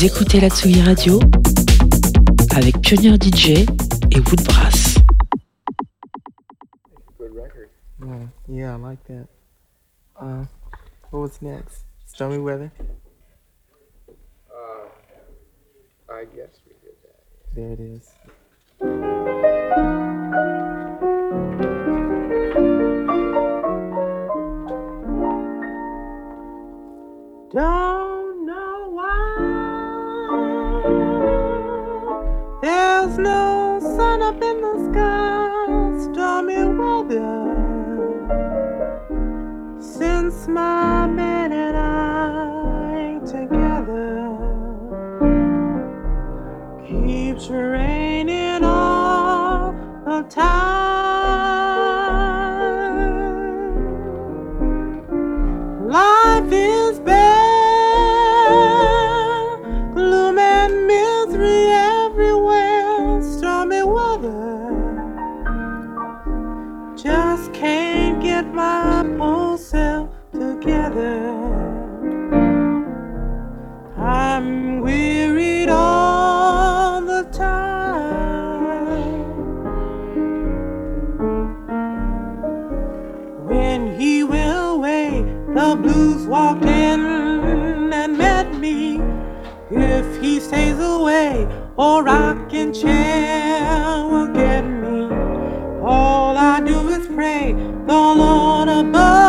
Vous écoutez la Tsugi Radio avec Pionnier DJ et Woodbrass. Good record. Yeah, yeah, I like that. Uh, what was next? Stormy weather? Uh, I guess we did that. There it is. Don't no sun up in the sky, stormy weather. Since my man and I ain't together, keeps raining all the time. A rocking chair will get me. All I do is pray the Lord above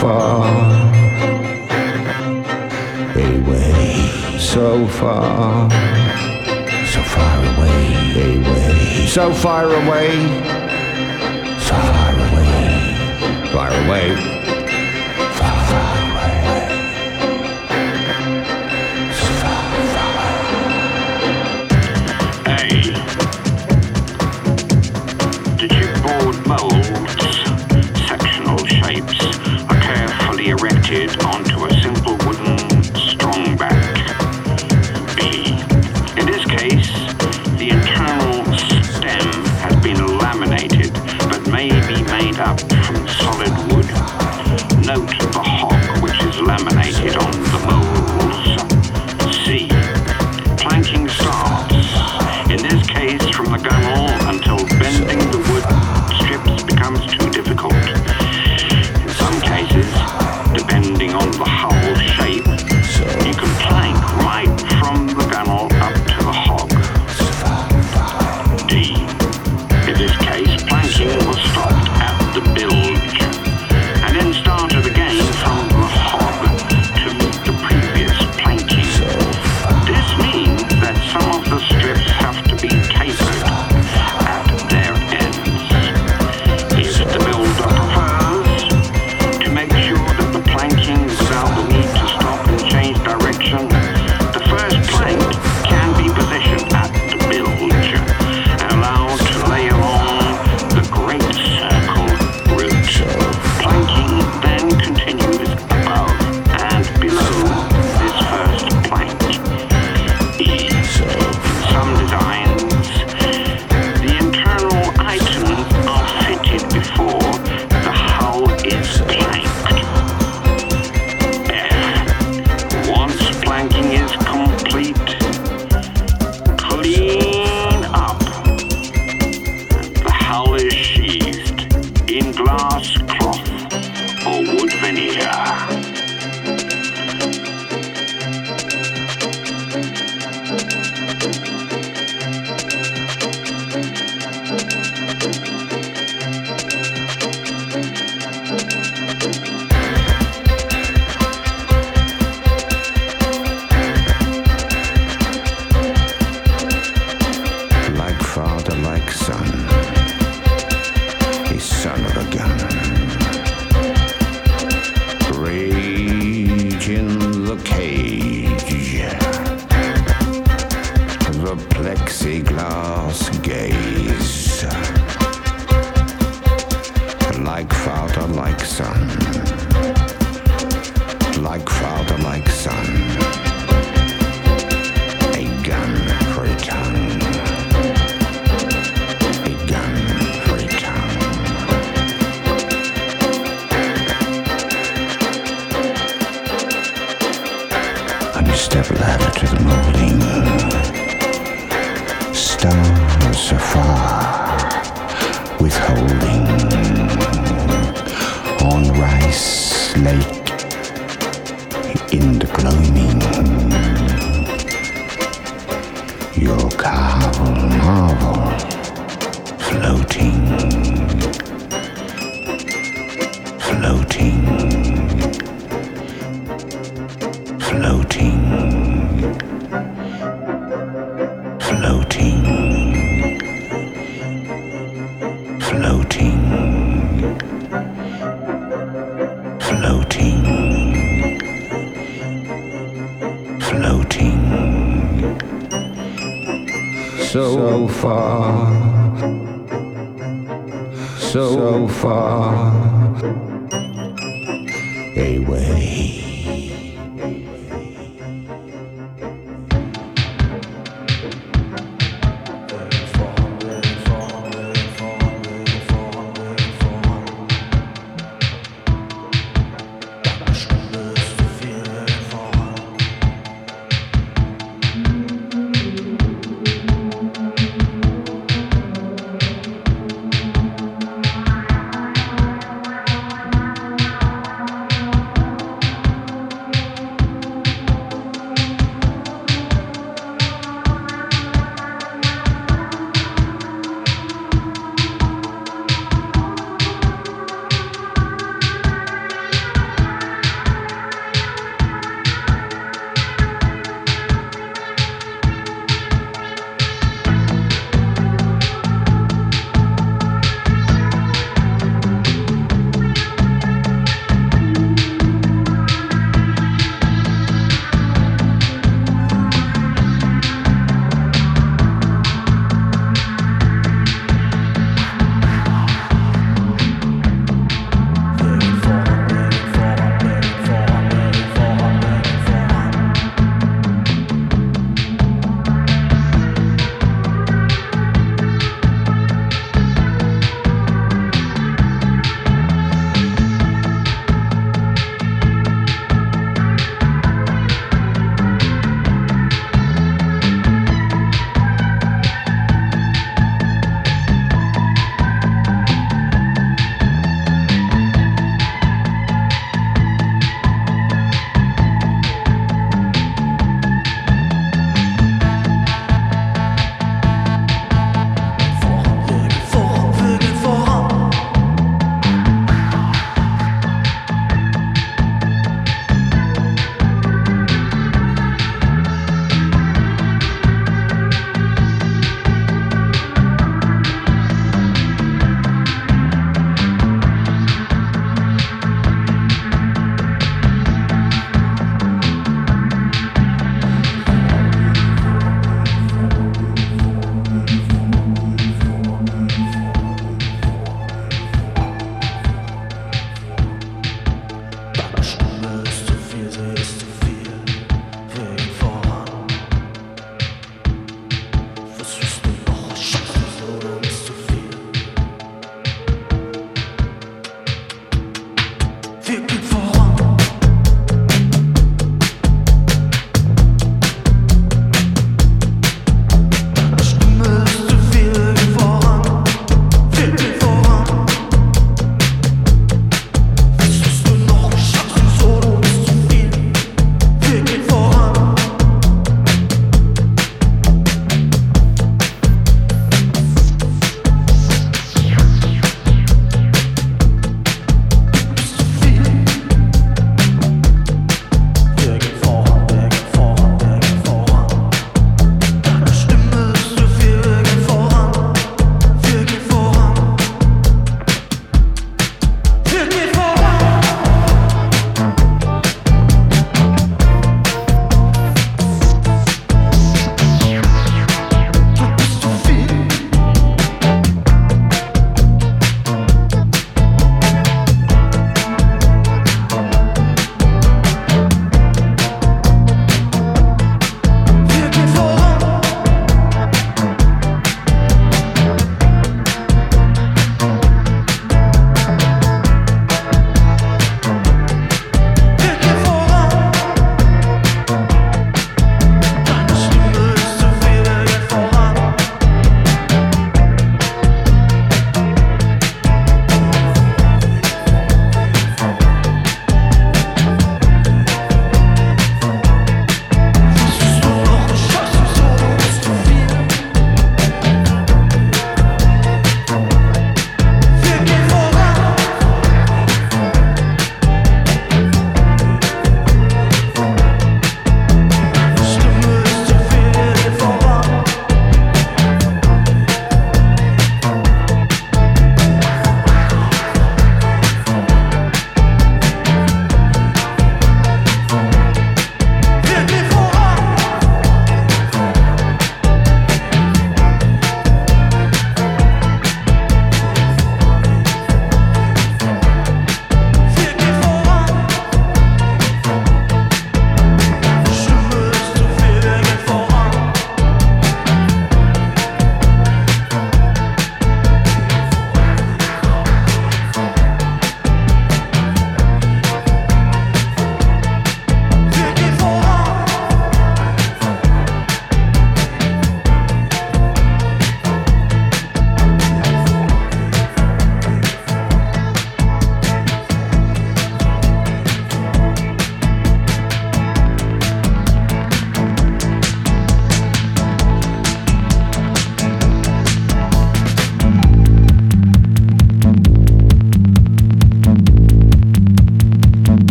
far. Away, so far, so far away, away, so far away, so far away, far away. far.